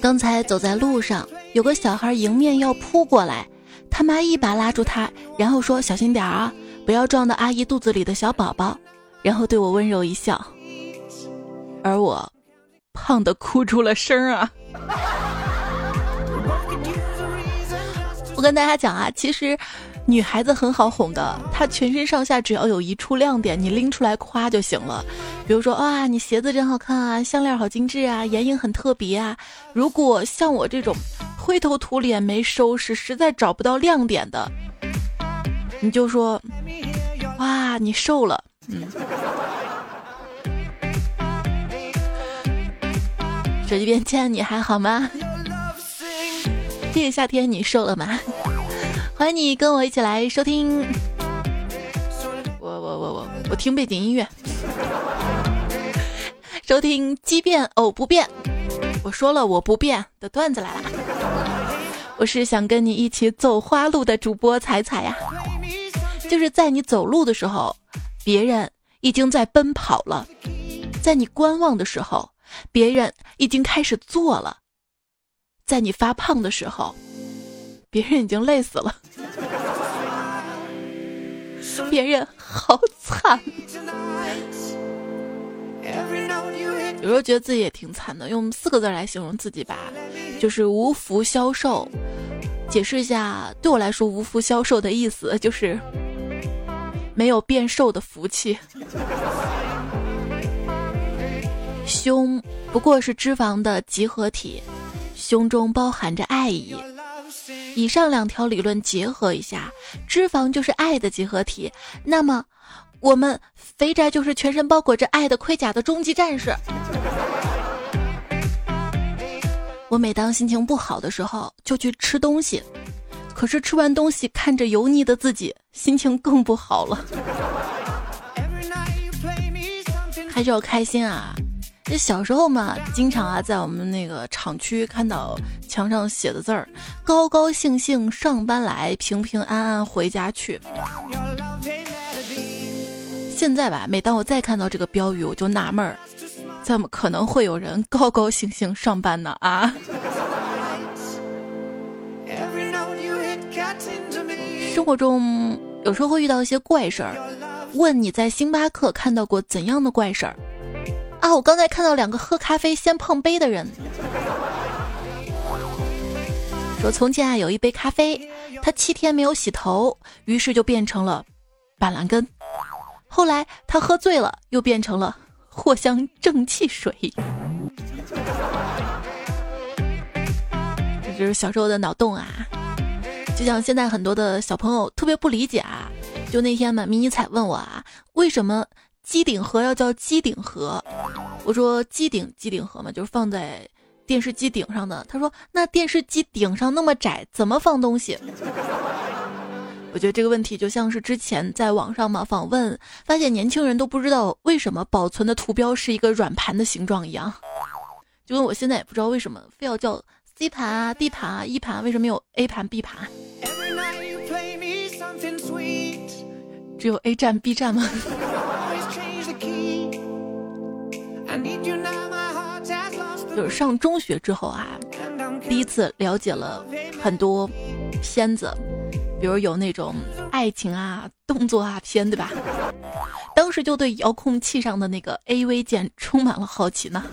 刚才走在路上，有个小孩迎面要扑过来，他妈一把拉住他，然后说：“小心点啊，不要撞到阿姨肚子里的小宝宝。”然后对我温柔一笑，而我胖的哭出了声啊！我跟大家讲啊，其实。女孩子很好哄的，她全身上下只要有一处亮点，你拎出来夸就行了。比如说，哇，你鞋子真好看啊，项链好精致啊，眼影很特别啊。如果像我这种灰头土脸、没收拾，实在找不到亮点的，你就说，哇，你瘦了。嗯。手机边见，你还好吗？这个夏天你瘦了吗？欢迎你跟我一起来收听，我我我我我听背景音乐，收听奇变偶不变。我说了我不变的段子来了，我是想跟你一起走花路的主播彩彩呀，就是在你走路的时候，别人已经在奔跑了；在你观望的时候，别人已经开始做了；在你发胖的时候。别人已经累死了，别人好惨。有时候觉得自己也挺惨的，用四个字来形容自己吧，就是无福消受。解释一下，对我来说，无福消受的意思就是没有变瘦的福气。胸不过是脂肪的集合体，胸中包含着爱意。以上两条理论结合一下，脂肪就是爱的结合体。那么，我们肥宅就是全身包裹着爱的盔甲的终极战士。我每当心情不好的时候，就去吃东西，可是吃完东西看着油腻的自己，心情更不好了。还是要开心啊！这小时候嘛，经常啊，在我们那个厂区看到墙上写的字儿：“高高兴兴上班来，平平安安回家去。”现在吧，每当我再看到这个标语，我就纳闷儿：怎么可能会有人高高兴兴上班呢？啊！生活中有时候会遇到一些怪事儿，问你在星巴克看到过怎样的怪事儿？啊！我刚才看到两个喝咖啡先碰杯的人，说从前啊有一杯咖啡，他七天没有洗头，于是就变成了板蓝根。后来他喝醉了，又变成了藿香正气水。这就是小时候的脑洞啊！就像现在很多的小朋友特别不理解啊，就那天嘛，迷你彩问我啊，为什么？机顶盒要叫机顶盒，我说机顶机顶盒嘛，就是放在电视机顶上的。他说那电视机顶上那么窄，怎么放东西？我觉得这个问题就像是之前在网上嘛访问，发现年轻人都不知道为什么保存的图标是一个软盘的形状一样，就跟我现在也不知道为什么非要叫 C 盘啊、D 盘啊、E 盘，为什么有 A 盘、B 盘？只有 A 站、B 站吗？就是上中学之后啊，第一次了解了很多片子，比如有那种爱情啊、动作啊片，对吧？当时就对遥控器上的那个 A V 键充满了好奇呢。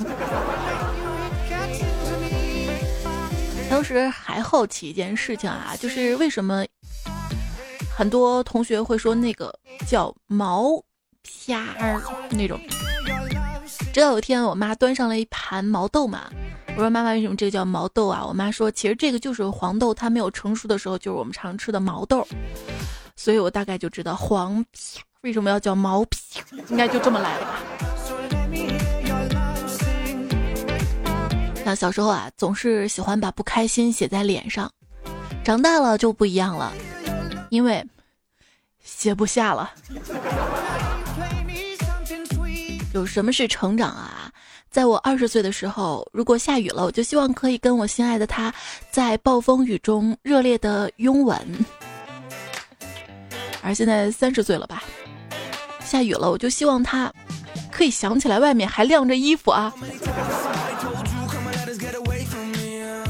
当时还好奇一件事情啊，就是为什么很多同学会说那个叫毛片儿那种。直到有一天，我妈端上了一盘毛豆嘛，我说妈妈为什么这个叫毛豆啊？我妈说其实这个就是黄豆，它没有成熟的时候就是我们常吃的毛豆，所以我大概就知道黄皮为什么要叫毛皮，应该就这么来的吧。像小时候啊，总是喜欢把不开心写在脸上，长大了就不一样了，因为写不下了。有什么是成长啊？在我二十岁的时候，如果下雨了，我就希望可以跟我心爱的他在暴风雨中热烈的拥吻。而现在三十岁了吧，下雨了，我就希望他可以想起来外面还晾着衣服啊。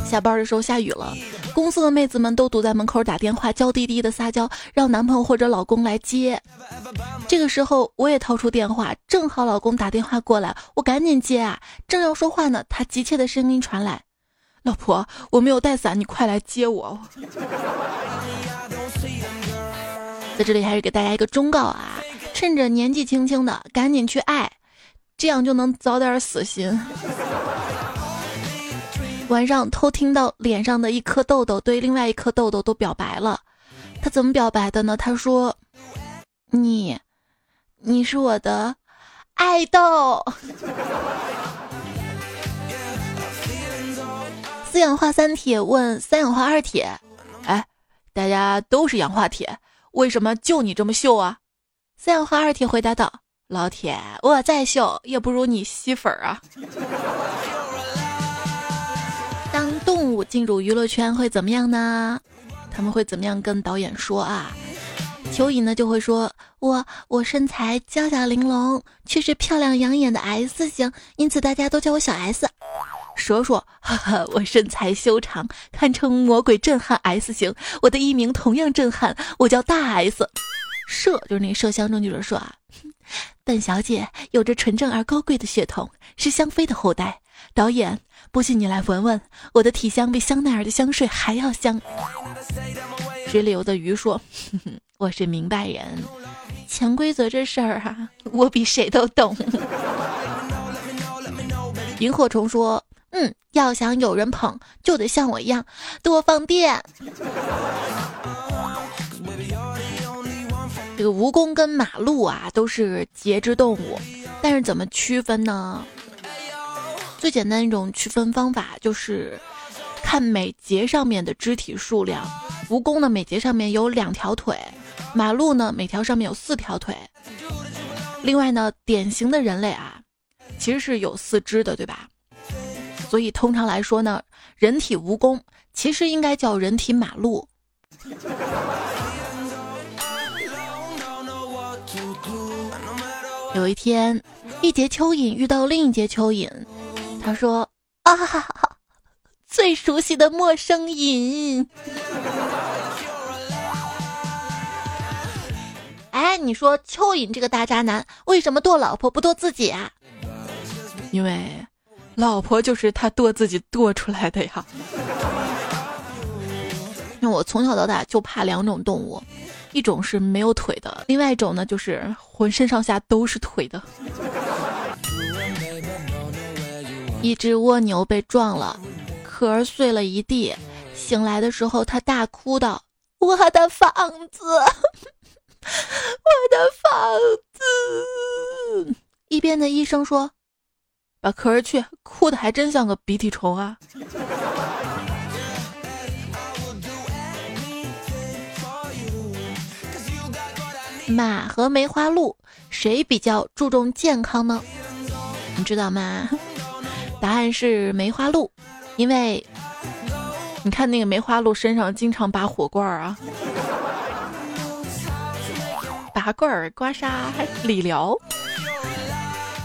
下班的时候下雨了，公司的妹子们都堵在门口打电话，娇滴滴的撒娇，让男朋友或者老公来接。这个时候我也掏出电话，正好老公打电话过来，我赶紧接啊。正要说话呢，他急切的声音传来：“老婆，我没有带伞，你快来接我。”在这里还是给大家一个忠告啊，趁着年纪轻轻的，赶紧去爱，这样就能早点死心。晚上偷听到脸上的一颗痘痘对另外一颗痘痘都表白了，他怎么表白的呢？他说：“你，你是我的爱豆。”四氧化三铁问三氧化二铁：“哎，大家都是氧化铁，为什么就你这么秀啊？”三氧化二铁回答道：“老铁，我再秀也不如你吸粉啊。”当动物进入娱乐圈会怎么样呢？他们会怎么样跟导演说啊？蚯蚓呢就会说：“我我身材娇小玲珑，却是漂亮养眼的 S 型，因此大家都叫我小 S。”蛇说，哈哈，我身材修长，堪称魔鬼震撼 S 型，我的艺名同样震撼，我叫大 S。麝就是那麝香中记者说啊，本小姐有着纯正而高贵的血统，是香妃的后代。导演，不信你来闻闻，我的体香比香奈儿的香水还要香。水里游的鱼说：“哼哼，我是明白人，潜规则这事儿啊，我比谁都懂。”萤火虫说：“嗯，要想有人捧，就得像我一样多放电。”这个蜈蚣跟马鹿啊都是节肢动物，但是怎么区分呢？最简单一种区分方法就是看每节上面的肢体数量。蜈蚣的，每节上面有两条腿；马路呢，每条上面有四条腿。另外呢，典型的人类啊，其实是有四肢的，对吧？所以通常来说呢，人体蜈蚣其实应该叫人体马路。有一天，一节蚯蚓遇到另一节蚯蚓。他说：“啊哈哈，最熟悉的陌生音。哎，你说蚯蚓这个大渣男为什么剁老婆不剁自己啊？因为老婆就是他剁自己剁出来的呀。那我从小到大就怕两种动物，一种是没有腿的，另外一种呢就是浑身上下都是腿的。”一只蜗牛被撞了，壳儿碎了一地。醒来的时候，他大哭道：“我的房子，我的房子！”一边的医生说：“把壳儿去，哭的还真像个鼻涕虫啊。”马和梅花鹿谁比较注重健康呢？你知道吗？答案是梅花鹿，因为你看那个梅花鹿身上经常拔火罐儿啊，拔罐儿、刮痧、还理疗。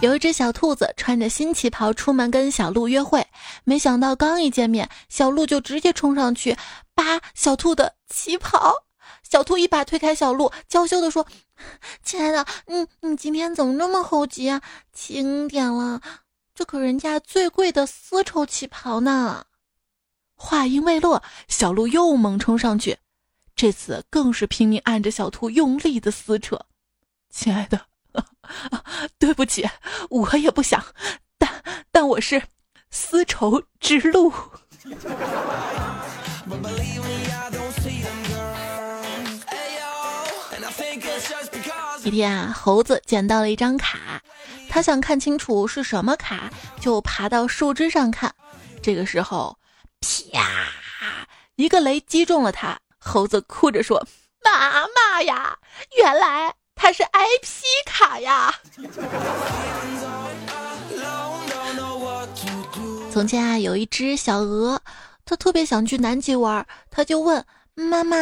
有一只小兔子穿着新旗袍出门跟小鹿约会，没想到刚一见面，小鹿就直接冲上去扒小兔的旗袍。小兔一把推开小鹿，娇羞地说：“亲爱的，你你今天怎么那么猴急啊？轻点了。”这可人家最贵的丝绸旗袍呢！话音未落，小鹿又猛冲上去，这次更是拼命按着小兔用力的撕扯。亲爱的，对不起，我也不想，但但我是丝绸之路。一天啊，猴子捡到了一张卡。他想看清楚是什么卡，就爬到树枝上看。这个时候，啪！一个雷击中了他。猴子哭着说：“妈妈呀，原来他是 IP 卡呀！”从前啊，有一只小鹅，它特别想去南极玩，它就问妈妈：“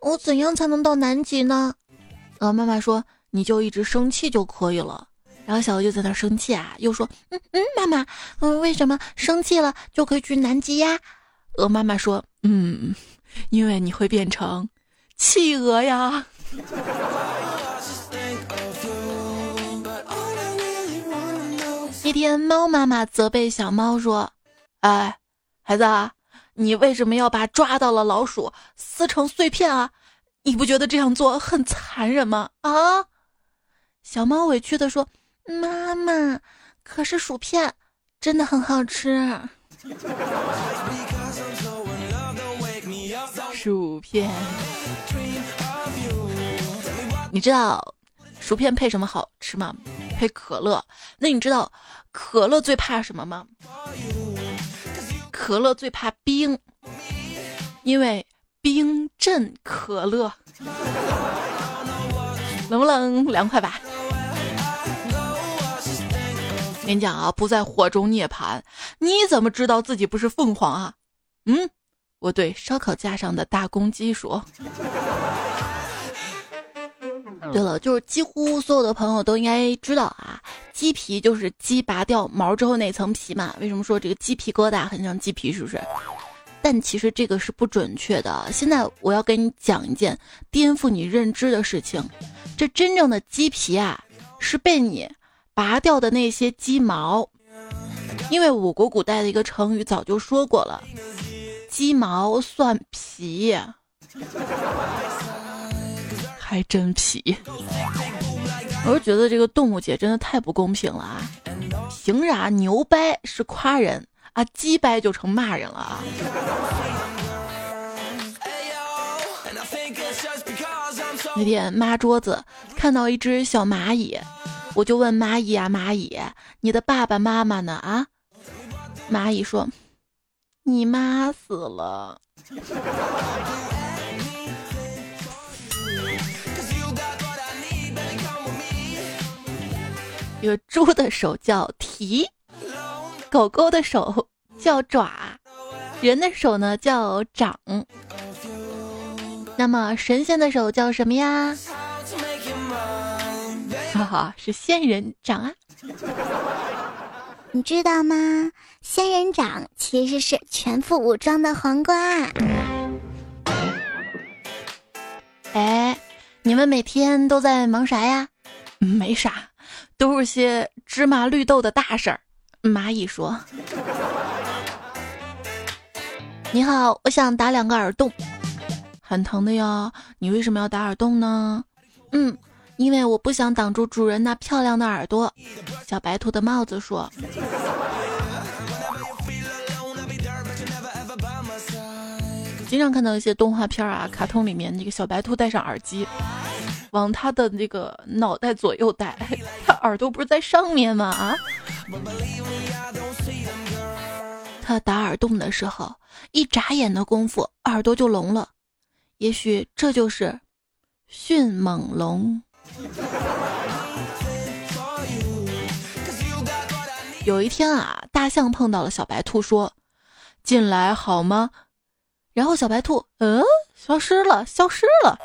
我怎样才能到南极呢？”鹅妈妈说：“你就一直生气就可以了。”然后小鹅就在那生气啊，又说：“嗯嗯，妈妈，嗯，为什么生气了就可以去南极呀？”鹅妈妈说：“嗯，因为你会变成企鹅呀。”一天，猫妈妈责备小猫说：“哎，孩子，啊你为什么要把抓到了老鼠撕成碎片啊？你不觉得这样做很残忍吗？”啊！小猫委屈地说：“妈妈，可是薯片真的很好吃。”薯片，你知道薯片配什么好吃吗？配可乐。那你知道？可乐最怕什么吗？可乐最怕冰，因为冰镇可乐。冷不冷？凉快吧。跟你讲啊，不在火中涅槃，你怎么知道自己不是凤凰啊？嗯，我对烧烤架上的大公鸡说。对了，就是几乎所有的朋友都应该知道啊，鸡皮就是鸡拔掉毛之后那层皮嘛。为什么说这个鸡皮疙瘩很像鸡皮？是不是？但其实这个是不准确的。现在我要跟你讲一件颠覆你认知的事情：这真正的鸡皮啊，是被你拔掉的那些鸡毛。因为我国古代的一个成语早就说过了，“鸡毛蒜皮”。还真皮，我是觉得这个动物界真的太不公平了啊！凭啥牛掰是夸人啊，鸡掰就成骂人了啊？那天抹桌子看到一只小蚂蚁，我就问蚂蚁啊蚂蚁，你的爸爸妈妈呢？啊？蚂蚁说，你妈死了。有猪的手叫蹄，狗狗的手叫爪，人的手呢叫掌。那么神仙的手叫什么呀？哈哈，是仙人掌啊！你知道吗？仙人掌其实是全副武装的黄瓜。哎，你们每天都在忙啥呀？没啥。都是些芝麻绿豆的大事儿。蚂蚁说：“你好，我想打两个耳洞，很疼的哟。你为什么要打耳洞呢？嗯，因为我不想挡住主人那漂亮的耳朵。”小白兔的帽子说：“经常看到一些动画片啊、卡通里面，那个小白兔戴上耳机。”往他的那个脑袋左右戴，他耳朵不是在上面吗？啊！他打耳洞的时候，一眨眼的功夫，耳朵就聋了。也许这就是迅猛龙。有一天啊，大象碰到了小白兔，说：“进来好吗？”然后小白兔，嗯，消失了，消失了。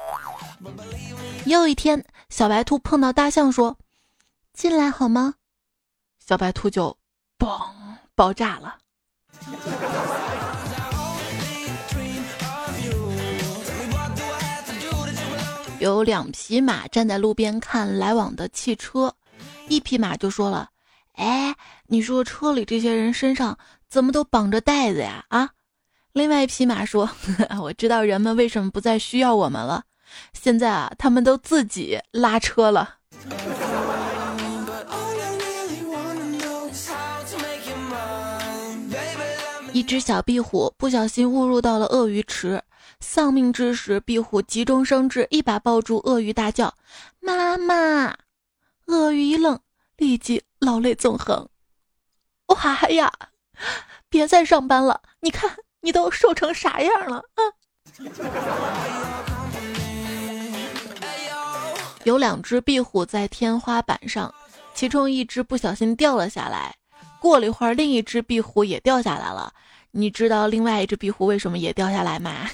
又一天，小白兔碰到大象，说：“进来好吗？”小白兔就嘣爆炸了。有两匹马站在路边看来往的汽车，一匹马就说了：“哎，你说车里这些人身上怎么都绑着袋子呀？”啊，另外一匹马说：“ 我知道人们为什么不再需要我们了。”现在啊，他们都自己拉车了。一只小壁虎不小心误入到了鳄鱼池，丧命之时，壁虎急中生智，一把抱住鳄鱼，大叫：“妈妈！”鳄鱼一愣，立即老泪纵横。哇呀！别再上班了，你看你都瘦成啥样了？啊。有两只壁虎在天花板上，其中一只不小心掉了下来。过了一会儿，另一只壁虎也掉下来了。你知道另外一只壁虎为什么也掉下来吗？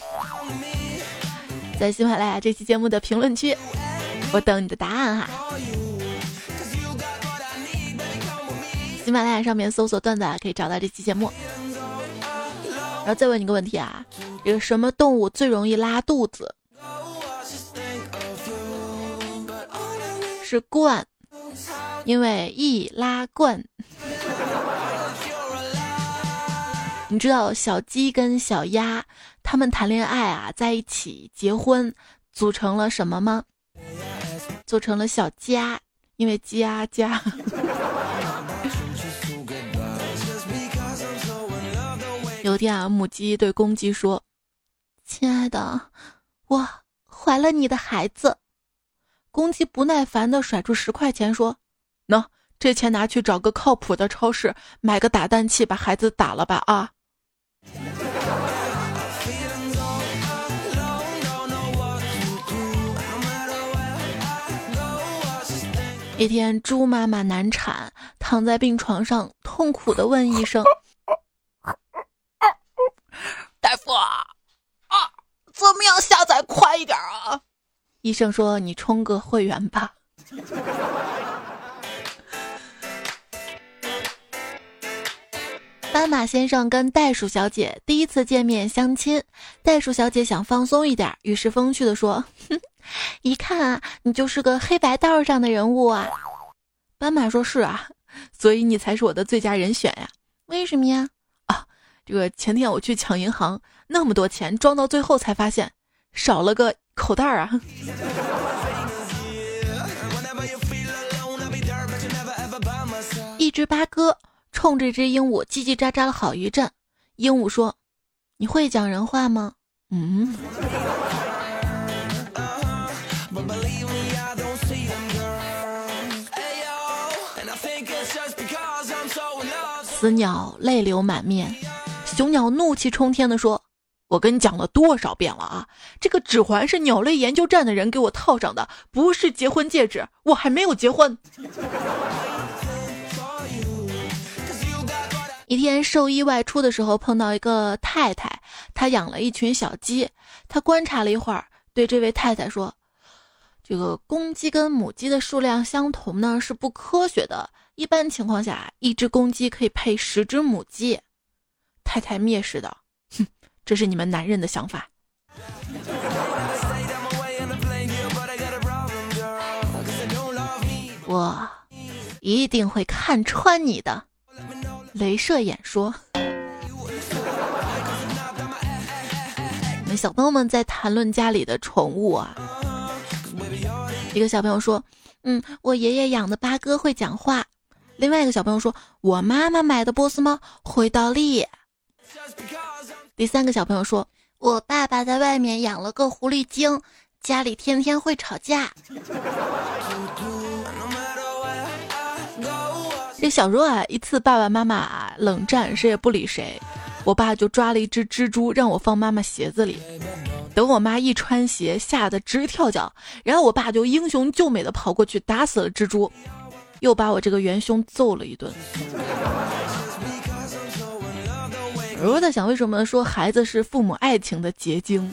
在喜马拉雅这期节目的评论区，我等你的答案哈。喜马拉雅上面搜索段子可以找到这期节目。然后再问你个问题啊，有什么动物最容易拉肚子？是鹳，因为易拉罐。你知道小鸡跟小鸭他们谈恋爱啊，在一起结婚，组成了什么吗？组成了小家，因为鸡鸭家。有天啊，母鸡对公鸡说：“亲爱的，我怀了你的孩子。”公鸡不耐烦的甩出十块钱说：“喏，这钱拿去找个靠谱的超市买个打蛋器，把孩子打了吧啊！”一天，猪妈妈难产，躺在病床上，痛苦的问医生：“大夫啊，怎么样下载快一点啊？”医生说：“你充个会员吧。”斑马先生跟袋鼠小姐第一次见面相亲，袋鼠小姐想放松一点，于是风趣的说：“哼，一看啊，你就是个黑白道上的人物啊。”斑马说：“是啊，所以你才是我的最佳人选呀。为什么呀？啊，这个前天我去抢银行，那么多钱装到最后才发现少了个口袋啊。”一只八哥。冲这只鹦鹉叽叽喳喳了好一阵，鹦鹉说：“你会讲人话吗？”嗯。死鸟泪流满面，雄鸟怒气冲天的说：“我跟你讲了多少遍了啊！这个指环是鸟类研究站的人给我套上的，不是结婚戒指，我还没有结婚。”一天兽医外出的时候，碰到一个太太，她养了一群小鸡。她观察了一会儿，对这位太太说：“这个公鸡跟母鸡的数量相同呢，是不科学的。一般情况下，一只公鸡可以配十只母鸡。”太太蔑视道：“哼，这是你们男人的想法。”我一定会看穿你的。镭射眼说：“小朋友们在谈论家里的宠物啊。”一个小朋友说：“嗯，我爷爷养的八哥会讲话。”另外一个小朋友说：“我妈妈买的波斯猫会倒立。”第三个小朋友说：“我爸爸在外面养了个狐狸精，家里天天会吵架。”小时候啊，一次爸爸妈妈冷战，谁也不理谁，我爸就抓了一只蜘蛛让我放妈妈鞋子里，等我妈一穿鞋，吓得直跳脚，然后我爸就英雄救美的跑过去打死了蜘蛛，又把我这个元凶揍了一顿。我在想，为什么说孩子是父母爱情的结晶？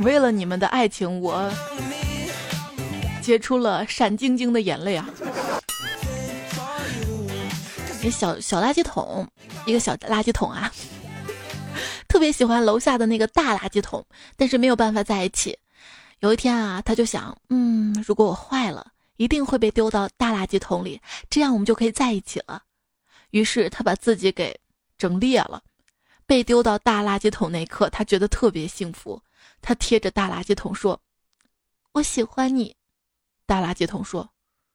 为了你们的爱情，我结出了闪晶晶的眼泪啊！那小小垃圾桶，一个小垃圾桶啊，特别喜欢楼下的那个大垃圾桶，但是没有办法在一起。有一天啊，他就想，嗯，如果我坏了，一定会被丢到大垃圾桶里，这样我们就可以在一起了。于是他把自己给整裂了。被丢到大垃圾桶那一刻，他觉得特别幸福。他贴着大垃圾桶说：“我喜欢你。”大垃圾桶说：“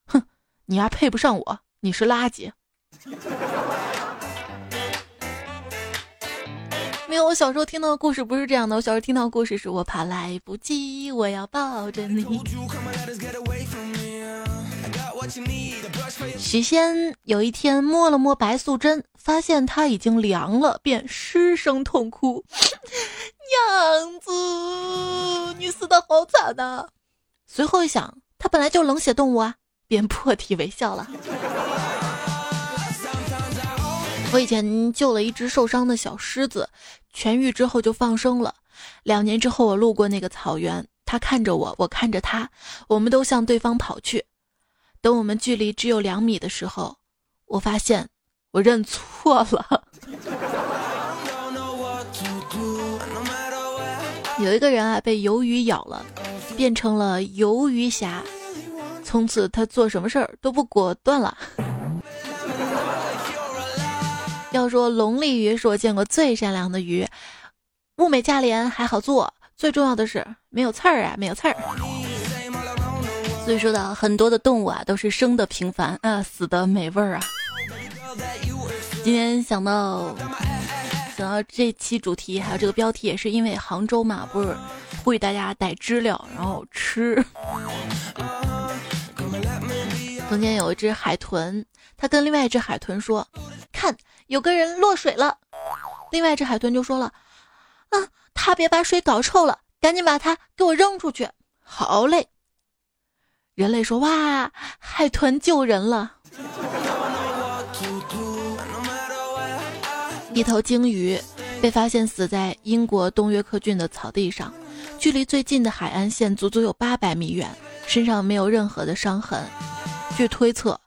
哼，你还配不上我，你是垃圾。” 没有，我小时候听到的故事不是这样的。我小时候听到的故事是我怕来不及，我要抱着你。许仙有一天摸了摸白素贞，发现她已经凉了，便失声痛哭：“娘子，你死的好惨呐！”随后一想，他本来就冷血动物啊，便破涕为笑了。我以前救了一只受伤的小狮子，痊愈之后就放生了。两年之后，我路过那个草原，他看着我，我看着他，我们都向对方跑去。等我们距离只有两米的时候，我发现我认错了。有一个人啊，被鱿鱼咬了，变成了鱿鱼侠，从此他做什么事儿都不果断了。要说龙利鱼是我见过最善良的鱼，物美价廉还好做，最重要的是没有刺儿啊，没有刺儿。所以说的很多的动物啊，都是生的平凡啊，死的美味儿啊。今天想到。想到这期主题，还有这个标题，也是因为杭州嘛，不是呼吁大家带知了，然后吃。从前有一只海豚，它跟另外一只海豚说：“看，有个人落水了。”另外一只海豚就说了：“啊，他别把水搞臭了，赶紧把它给我扔出去。”好嘞。人类说：“哇，海豚救人了。”一头鲸鱼被发现死在英国东约克郡的草地上，距离最近的海岸线足足有八百米远，身上没有任何的伤痕。据推测，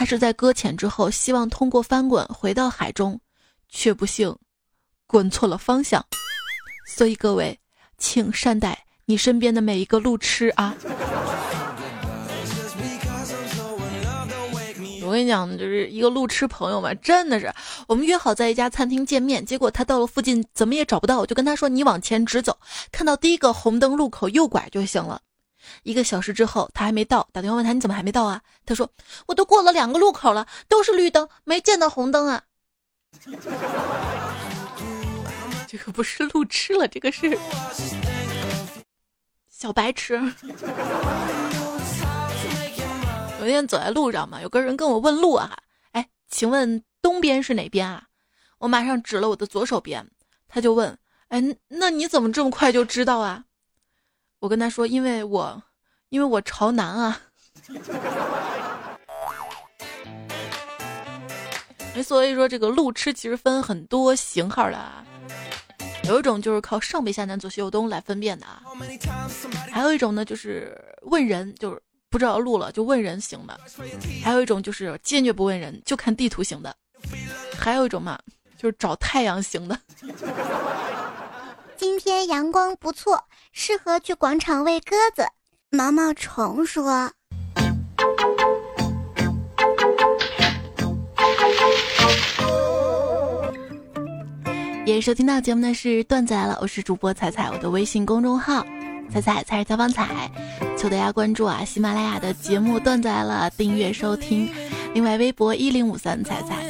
他是在搁浅之后，希望通过翻滚回到海中，却不幸滚错了方向。所以各位，请善待你身边的每一个路痴啊！我跟你讲，就是一个路痴朋友嘛，真的是，我们约好在一家餐厅见面，结果他到了附近怎么也找不到，我就跟他说：“你往前直走，看到第一个红灯路口右拐就行了。”一个小时之后，他还没到，打电话问他：“你怎么还没到啊？”他说：“我都过了两个路口了，都是绿灯，没见到红灯啊。”这个不是路痴了，这个是小白痴。有一天走在路上嘛，有个人跟我问路啊，哎，请问东边是哪边啊？我马上指了我的左手边，他就问，哎，那你怎么这么快就知道啊？我跟他说，因为我，因为我朝南啊。所以说这个路痴其实分很多型号的啊，有一种就是靠上北下南左西右东来分辨的啊，还有一种呢就是问人，就是。不知道路了就问人行的，还有一种就是坚决不问人就看地图行的，还有一种嘛就是找太阳行的。今天阳光不错，适合去广场喂鸽子。毛毛虫说：“也收听到节目的是段子来了，我是主播彩彩，我的微信公众号。”彩彩才是采访彩，求大家关注啊！喜马拉雅的节目段子来了，订阅收听。另外，微博一零五三彩彩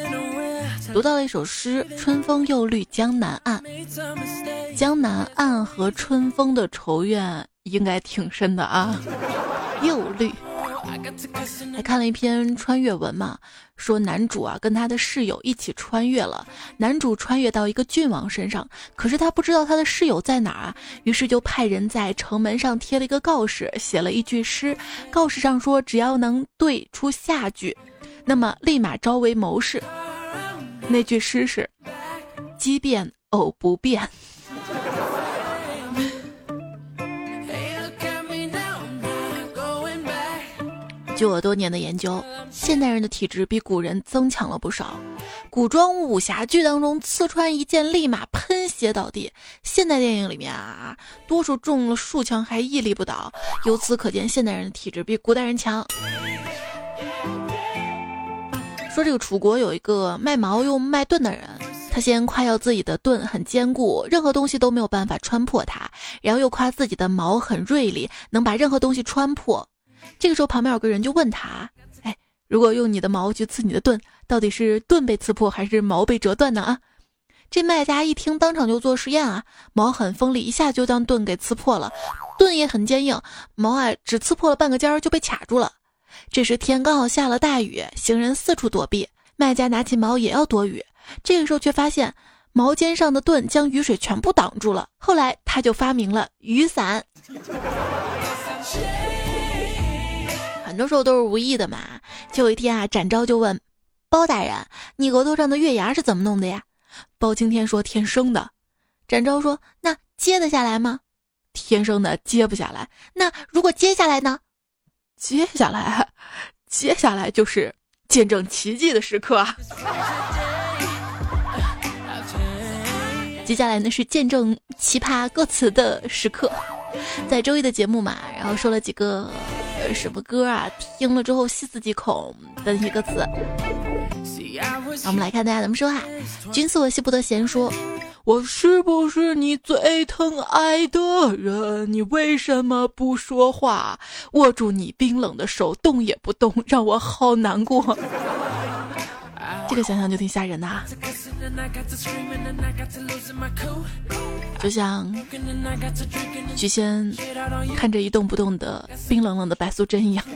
读到了一首诗：“春风又绿江南岸。”江南岸和春风的仇怨应该挺深的啊，又绿。还看了一篇穿越文嘛，说男主啊跟他的室友一起穿越了，男主穿越到一个郡王身上，可是他不知道他的室友在哪儿，于是就派人在城门上贴了一个告示，写了一句诗，告示上说只要能对出下句，那么立马招为谋士。那句诗是：奇变偶不变。据我多年的研究，现代人的体质比古人增强了不少。古装武侠剧当中，刺穿一剑立马喷血倒地；现代电影里面啊，多数中了数枪还屹立不倒。由此可见，现代人的体质比古代人强。说这个楚国有一个卖矛又卖盾的人，他先夸耀自己的盾很坚固，任何东西都没有办法穿破它，然后又夸自己的矛很锐利，能把任何东西穿破。这个时候，旁边有个人就问他：“哎，如果用你的矛去刺你的盾，到底是盾被刺破还是矛被折断呢？”啊，这卖家一听，当场就做实验啊，矛很锋利，一下就将盾给刺破了；盾也很坚硬，矛啊只刺破了半个尖儿就被卡住了。这时天刚好下了大雨，行人四处躲避，卖家拿起矛也要躲雨，这个时候却发现矛尖上的盾将雨水全部挡住了。后来他就发明了雨伞。很多时候都是无意的嘛。就有一天啊，展昭就问包大人：“你额头上的月牙是怎么弄的呀？”包青天说：“天生的。”展昭说：“那接得下来吗？”天生的接不下来。那如果接下来呢？接下来，接下来就是见证奇迹的时刻啊！接下来呢是见证奇葩歌词的时刻，在周一的节目嘛，然后说了几个什么歌啊，听了之后细思极恐的一些歌词。那我们来看大家怎么说哈。君思我兮不得闲说。我是不是你最疼爱的人？你为什么不说话？握住你冰冷的手，动也不动，让我好难过。这个想想就挺吓人的啊，就像许仙看着一动不动的冰冷冷的白素贞一样。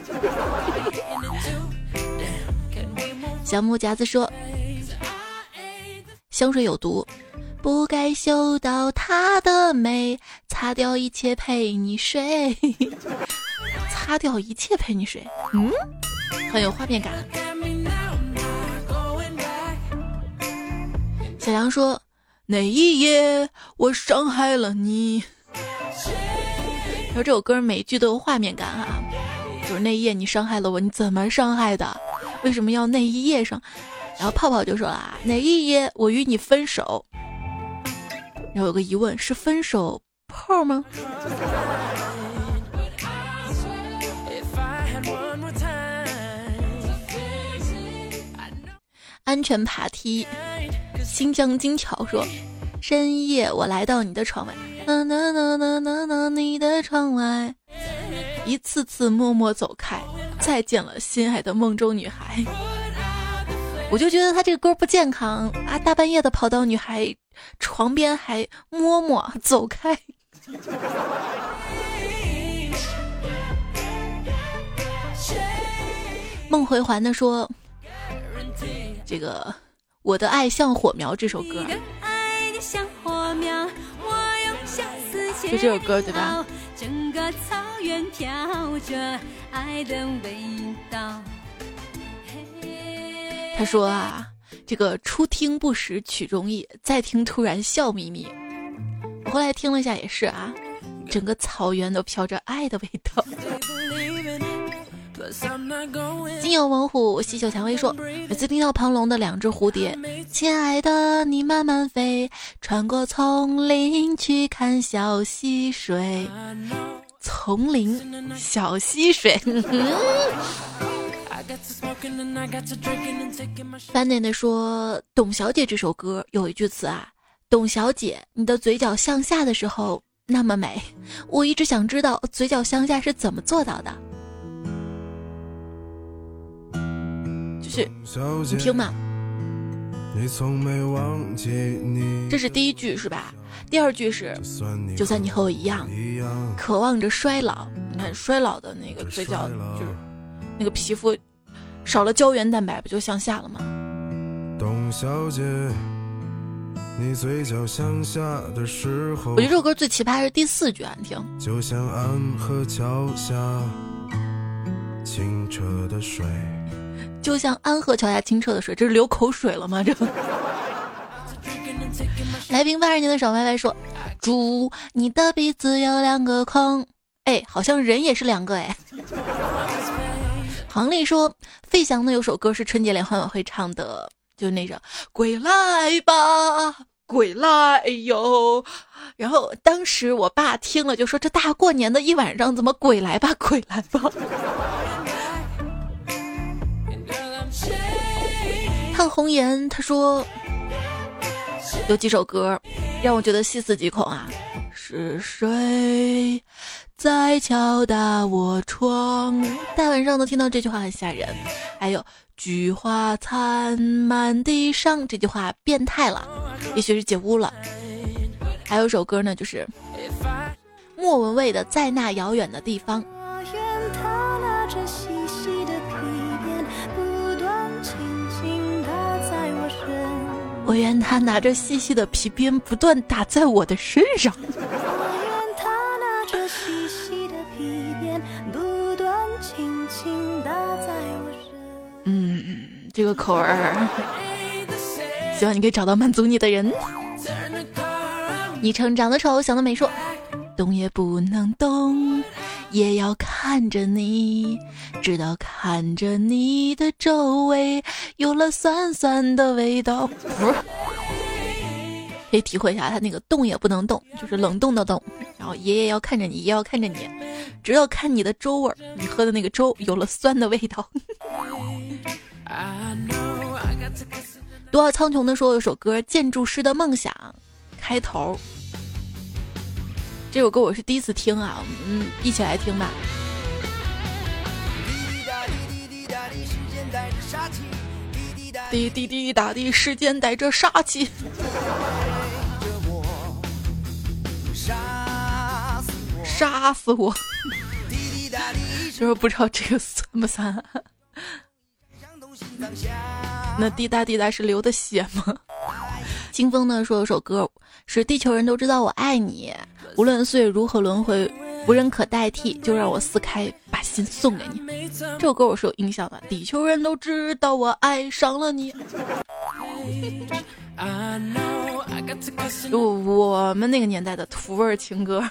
小木夹子说：“香水有毒。”不该嗅到她的美，擦掉一切陪你睡，擦掉一切陪你睡，嗯，很有画面感。小杨说：“那一夜我伤害了你。”说这首歌每一句都有画面感啊，就是那一夜你伤害了我，你怎么伤害的？为什么要那一夜上？然后泡泡就说了啊：“哪一夜我与你分手？”然后有个疑问是分手炮吗？安全爬梯，新疆金桥说：深夜我来到你的窗外，呐呐呐呐呐呐，你的窗外，一次次默默走开，再见了心爱的梦中女孩。我就觉得他这个歌不健康啊！大半夜的跑到女孩床边还摸摸，走开。梦回环的说：“这个我的爱像火苗这首歌，就这首歌对吧？”整个草原飘着爱的味道他说啊，这个初听不识曲中意，再听突然笑眯眯。我后来听了一下，也是啊，整个草原都飘着爱的味道。金有猛虎，细嗅蔷薇说，每次听到庞龙的两只蝴蝶，亲爱的你慢慢飞，穿过丛林去看小溪水，丛林小溪水。班内的说：“董小姐这首歌有一句词啊，董小姐，你的嘴角向下的时候那么美，我一直想知道嘴角向下是怎么做到的。就是你听嘛，这是第一句是吧？第二句是，就算你和我一样，渴望着衰老。你看衰老的那个嘴角，就是那个皮肤。”少了胶原蛋白不就向下了吗？董小姐，你嘴角向下的时候，我觉得这首歌最奇葩是第四句啊，你听。就像安河桥下清澈的水，就像安河桥下清澈的水，这是流口水了吗？这。来瓶八十年的小歪歪说：“猪，你的鼻子有两个孔，哎，好像人也是两个哎。”黄丽说：“费翔的有首歌是春节联欢晚会唱的，就那个‘归来吧，归来哟’。然后当时我爸听了就说：‘这大过年的一晚上，怎么‘归来吧，归来吧’？”红颜，他说有几首歌让我觉得细思极恐啊，是谁？在敲打我窗，大晚上的听到这句话很吓人。还有菊花残满地伤，这句话变态了，也许是解污了。还有首歌呢，就是莫文蔚的《在那遥远的地方》。我愿他拿着细细的皮鞭，不断打在我的身上。嗯这个口味儿，希望你可以找到满足你的人。你称长得丑，想得美，说动也不能动，也要看着你，直到看着你的周围有了酸酸的味道。不是，可以体会一下他那个动也不能动，就是冷冻的冻。然后爷爷要看着你，爷爷要看着你，直到看你的粥味儿，你喝的那个粥有了酸的味道。多少苍穹的说有首歌《建筑师的梦想》，开头。这首歌我是第一次听啊，嗯，一起来听吧。滴滴滴答滴，时间带着杀气。杀死我！就是不知道这个算不算。那滴答滴答是流的血吗？清风呢说有首歌是地球人都知道我爱你，无论岁月如何轮回，无人可代替，就让我撕开，把心送给你。这首歌我是有印象的，地球人都知道我爱上了你。我我们那个年代的土味情歌。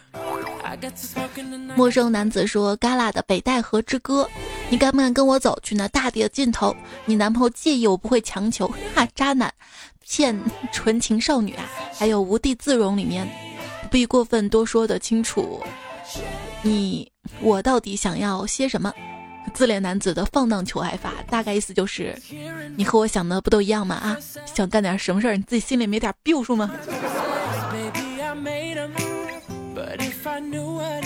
陌生男子说：“旮旯的北戴河之歌，你敢不敢跟我走去那大地的尽头？你男朋友介意，我不会强求。哈，渣男，骗纯情少女啊！还有无地自容里面，不必过分多说的清楚。你我到底想要些什么？自恋男子的放荡求爱法，大概意思就是，你和我想的不都一样吗？啊，想干点什么事儿，你自己心里没点逼数吗？”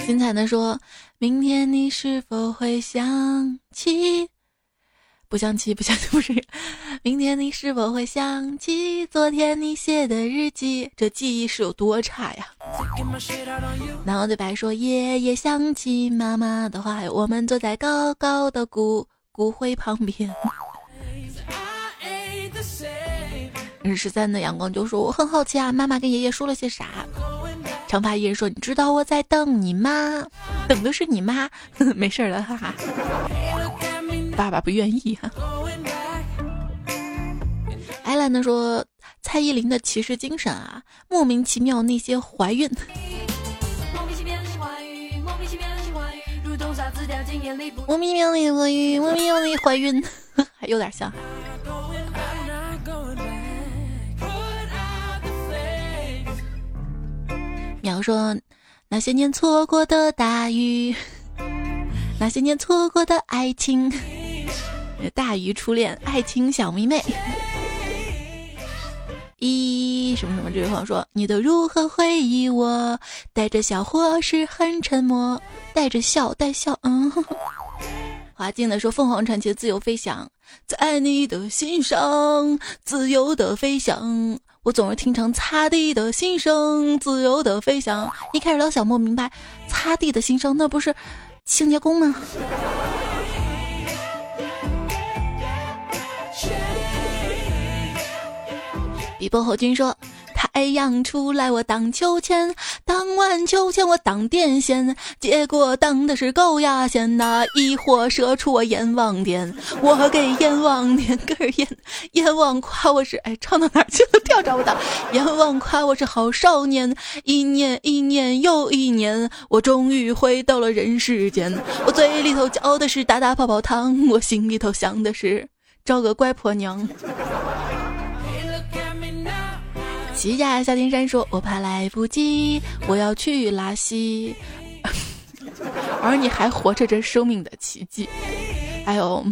精彩的说：“明天你是否会想起？不想起，不想起，不是。明天你是否会想起昨天你写的日记？这记忆是有多差呀？”然后对白说：“爷爷想起妈妈的话，我们坐在高高的骨骨灰旁边。”十三的阳光就说：“我很好奇啊，妈妈跟爷爷说了些啥？”长发一人说：“你知道我在等你吗？等的是你妈，没事了，哈哈。爸爸不愿意哈。”艾兰呢说：“蔡依林的骑士精神啊，莫名其妙那些怀孕。”莫名其妙的怀孕，莫名其妙的怀孕，莫名其妙的怀孕，莫名其妙的怀孕，还有点像。要说那些年错过的大雨，那些年错过的爱情，大鱼初恋，爱情小迷妹。一什么什么？这位朋友说，你都如何回忆我？带着笑或是很沉默？带着笑，带笑。嗯。华静的说，凤凰传奇自由飞翔，在你的心上，自由的飞翔。我总是听成擦地的心声，自由的飞翔。一开始老小莫明白，擦地的心声那不是清洁工吗？比波侯君说。太阳出来，我荡秋千；荡完秋千，我荡电线。结果荡的是高压线，呐一火射出我阎王殿。我给阎王点根烟，阎王夸我是……哎，唱到哪去了？调找不到。阎王夸我是好少年，一年一年又一年，我终于回到了人世间。我嘴里头嚼的是大大泡泡糖，我心里头想的是找个乖婆娘。齐家夏天山说：“我怕来不及，我要去拉稀。”而你还活着，这生命的奇迹。还有，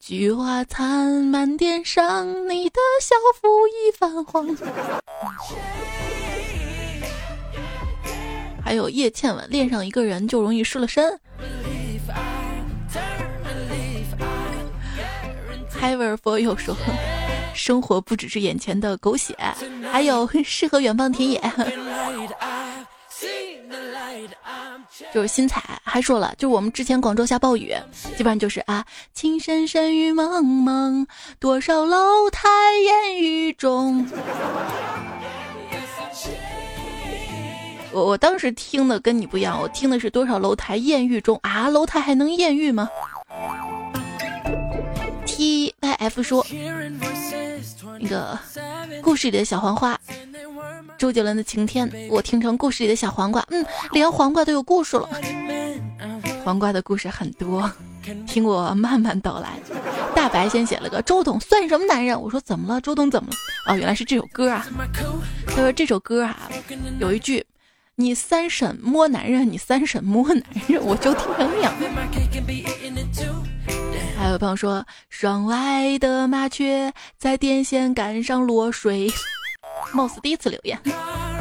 菊花残，满殿上，你的校服已泛黄。还有叶倩文，恋上一个人就容易失了身。Heaven for you 说。生活不只是眼前的狗血，还有 诗和远方田野。就是新彩还说了，就是我们之前广州下暴雨，基本上就是啊，情深深雨蒙蒙，多少楼台烟雨中。我我当时听的跟你不一样，我听的是多少楼台艳遇中啊，楼台还能艳遇吗 E Y F 说。那个故事里的小黄花，周杰伦的晴天，我听成故事里的小黄瓜，嗯，连黄瓜都有故事了。黄瓜的故事很多，听我慢慢道来。大白先写了个周董算什么男人？我说怎么了？周董怎么了？哦，原来是这首歌啊。他说这首歌啊，有一句你三婶摸男人，你三婶摸男人，我就听成那样。还有朋友说，窗外的麻雀在电线杆上落水，貌似第一次留言，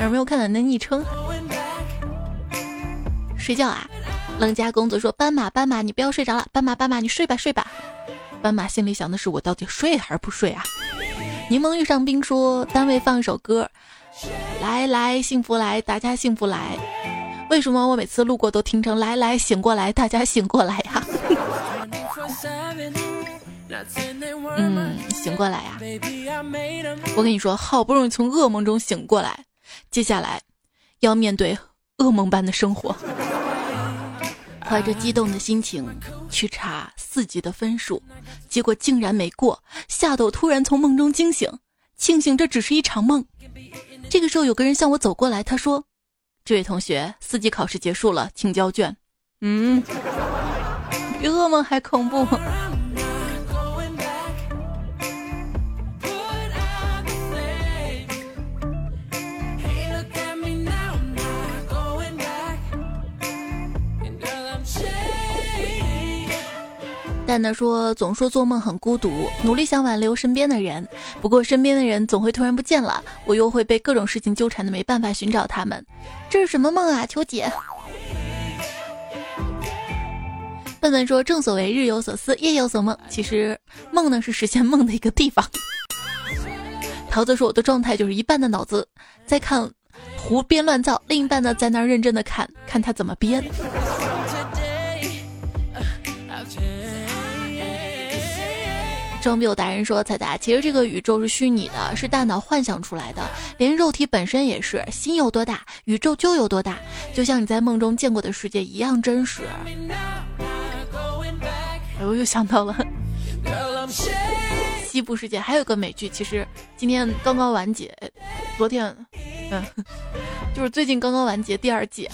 有没有看到你的昵称？睡觉啊！冷家公子说：“斑马，斑马，你不要睡着了，斑马，斑马，你睡吧，睡吧。”斑马心里想的是：“我到底睡还是不睡啊？”柠檬遇上冰说：“单位放一首歌，来来幸福来，大家幸福来。”为什么我每次路过都听成“来来醒过来，大家醒过来”呀？嗯，醒过来呀！我跟你说，好不容易从噩梦中醒过来，接下来要面对噩梦般的生活。怀着激动的心情去查四级的分数，结果竟然没过，吓得我突然从梦中惊醒，庆幸这只是一场梦。这个时候有个人向我走过来，他说：“这位同学，四级考试结束了，请交卷。”嗯，比噩梦还恐怖。蛋蛋说：“总说做梦很孤独，努力想挽留身边的人，不过身边的人总会突然不见了，我又会被各种事情纠缠的没办法寻找他们。这是什么梦啊？秋姐！”笨笨说：“正所谓日有所思，夜有所梦，其实梦呢是实现梦的一个地方。”桃子说：“我的状态就是一半的脑子在看胡编乱造，另一半呢在那儿认真的看看他怎么编。”装逼达人说：“彩彩，其实这个宇宙是虚拟的，是大脑幻想出来的，连肉体本身也是。心有多大，宇宙就有多大，就像你在梦中见过的世界一样真实。”哎我又想到了西部世界，还有一个美剧，其实今天刚刚完结，昨天，嗯，就是最近刚刚完结第二季《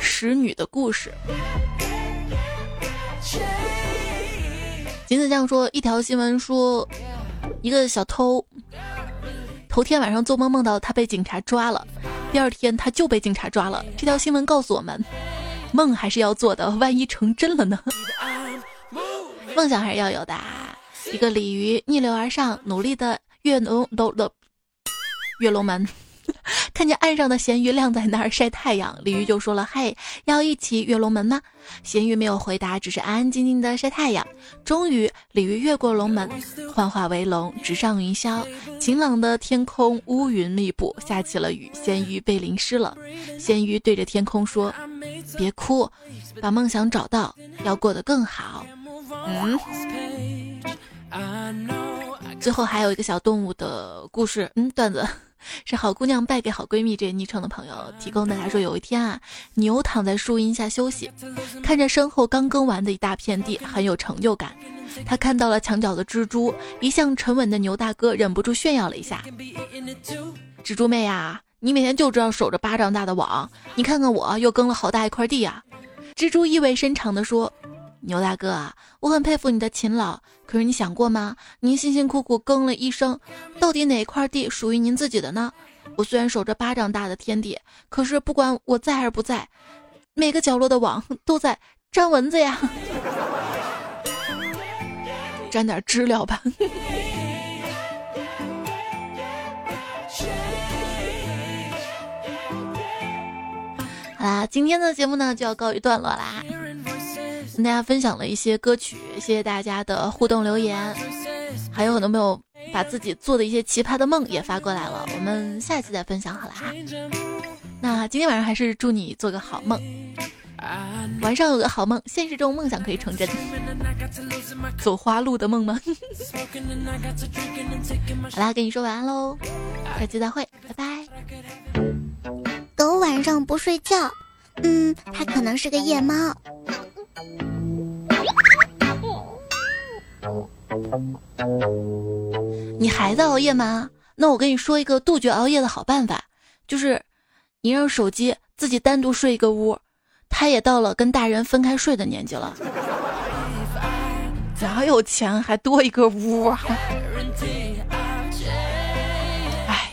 使女的故事》。林子酱说：“一条新闻说，一个小偷头天晚上做梦梦到他被警察抓了，第二天他就被警察抓了。这条新闻告诉我们，梦还是要做的，万一成真了呢？梦想还是要有的。一个鲤鱼逆流而上，努力的跃龙都都跃龙门。” 看见岸上的咸鱼晾在那儿晒太阳，鲤鱼就说了：“嘿，要一起跃龙门吗？”咸鱼没有回答，只是安安静静的晒太阳。终于，鲤鱼越过龙门，幻化为龙，直上云霄。晴朗的天空，乌云密布，下起了雨，咸鱼被淋湿了。咸鱼对着天空说：“别哭，把梦想找到，要过得更好。”嗯。最后还有一个小动物的故事，嗯，段子。是好姑娘败给好闺蜜这昵称的朋友提供的。他说有一天啊，牛躺在树荫下休息，看着身后刚耕完的一大片地，很有成就感。他看到了墙角的蜘蛛，一向沉稳的牛大哥忍不住炫耀了一下：“蜘蛛妹呀，你每天就知道守着巴掌大的网，你看看我又耕了好大一块地啊！”蜘蛛意味深长地说。牛大哥啊，我很佩服你的勤劳，可是你想过吗？您辛辛苦苦耕了一生，到底哪块地属于您自己的呢？我虽然守着巴掌大的天地，可是不管我在还是不在，每个角落的网都在粘蚊子呀！沾点知了吧。好啦，今天的节目呢就要告一段落啦。跟大家分享了一些歌曲，谢谢大家的互动留言，还有很多朋友把自己做的一些奇葩的梦也发过来了，我们下一次再分享好了哈。那今天晚上还是祝你做个好梦，晚上有个好梦，现实中梦想可以成真，走花路的梦吗？好啦，跟你说晚安喽，下期再会，拜拜。狗晚上不睡觉，嗯，它可能是个夜猫。你还在熬夜吗？那我跟你说一个杜绝熬夜的好办法，就是你让手机自己单独睡一个屋，他也到了跟大人分开睡的年纪了。哪有钱还多一个屋啊？哎。